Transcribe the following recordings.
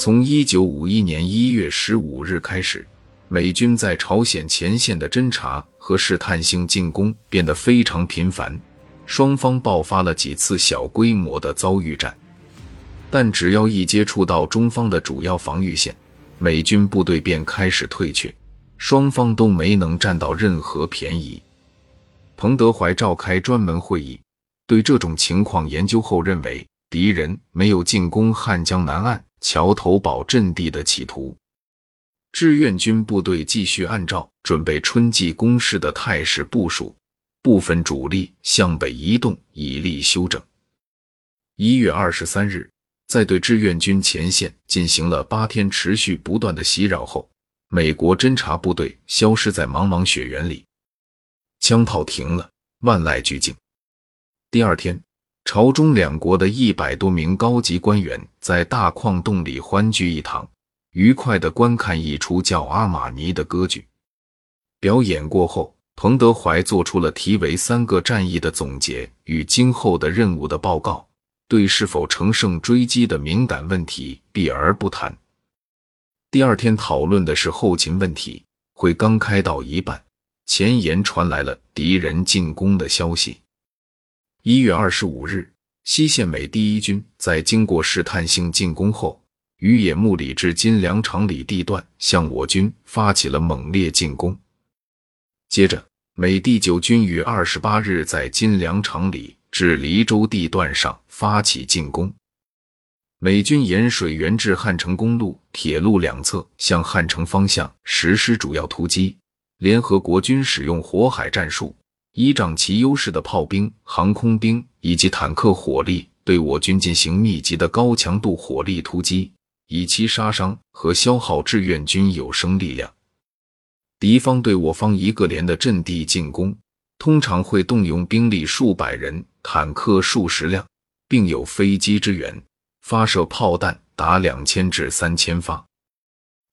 从一九五一年一月十五日开始，美军在朝鲜前线的侦察和试探性进攻变得非常频繁，双方爆发了几次小规模的遭遇战。但只要一接触到中方的主要防御线，美军部队便开始退却，双方都没能占到任何便宜。彭德怀召开专门会议，对这种情况研究后认为，敌人没有进攻汉江南岸。桥头堡阵地的企图，志愿军部队继续按照准备春季攻势的态势部署，部分主力向北移动，以利休整。一月二十三日，在对志愿军前线进行了八天持续不断的袭扰后，美国侦察部队消失在茫茫雪原里，枪炮停了，万籁俱静。第二天。朝中两国的一百多名高级官员在大矿洞里欢聚一堂，愉快地观看一出叫《阿玛尼》的歌剧。表演过后，彭德怀做出了题为“三个战役”的总结与今后的任务的报告，对是否乘胜追击的敏感问题避而不谈。第二天讨论的是后勤问题，会刚开到一半，前沿传来了敌人进攻的消息。一月二十五日，西线美第一军在经过试探性进攻后，于野木里至金粮场里地段向我军发起了猛烈进攻。接着，美第九军于二十八日在金粮场里至黎州地段上发起进攻。美军沿水源至汉城公路铁路两侧向汉城方向实施主要突击。联合国军使用火海战术。依仗其优势的炮兵、航空兵以及坦克火力，对我军进行密集的高强度火力突击，以期杀伤和消耗志愿军有生力量。敌方对我方一个连的阵地进攻，通常会动用兵力数百人、坦克数十辆，并有飞机支援，发射炮弹达两千至三千发。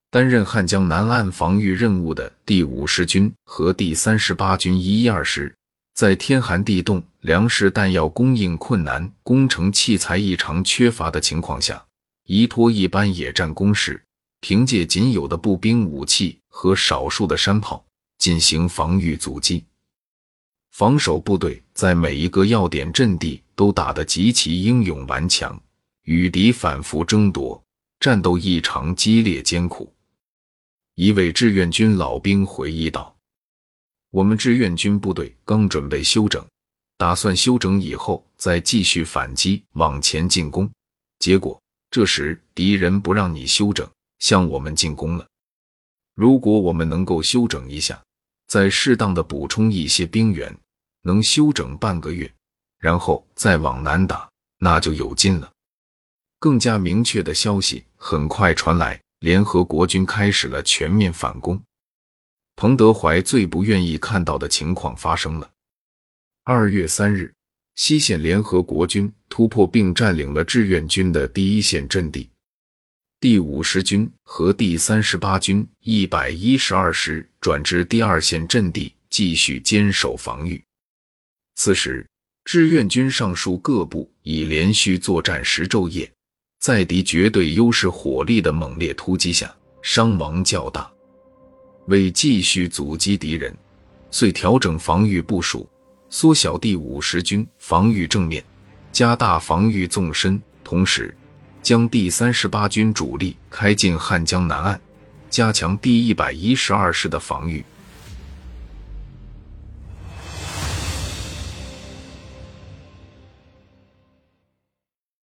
担任汉江南岸防御任务的第五十军和第三十八军一一二师，在天寒地冻、粮食弹药供应困难、工程器材异常缺乏的情况下，依托一般野战攻势，凭借仅有的步兵武器和少数的山炮进行防御阻击。防守部队在每一个要点阵地都打得极其英勇顽强，与敌反复争夺，战斗异常激烈艰苦。一位志愿军老兵回忆道：“我们志愿军部队刚准备休整，打算休整以后再继续反击，往前进攻。结果这时敌人不让你休整，向我们进攻了。如果我们能够休整一下，再适当的补充一些兵员，能休整半个月，然后再往南打，那就有劲了。”更加明确的消息很快传来。联合国军开始了全面反攻，彭德怀最不愿意看到的情况发生了。二月三日，西线联合国军突破并占领了志愿军的第一线阵地，第五十军和第三十八军一百一十二师转至第二线阵地继续坚守防御。此时，志愿军上述各部已连续作战十昼夜。在敌绝对优势火力的猛烈突击下，伤亡较大。为继续阻击敌人，遂调整防御部署，缩小第五十军防御正面，加大防御纵深，同时将第三十八军主力开进汉江南岸，加强第一百一十二师的防御。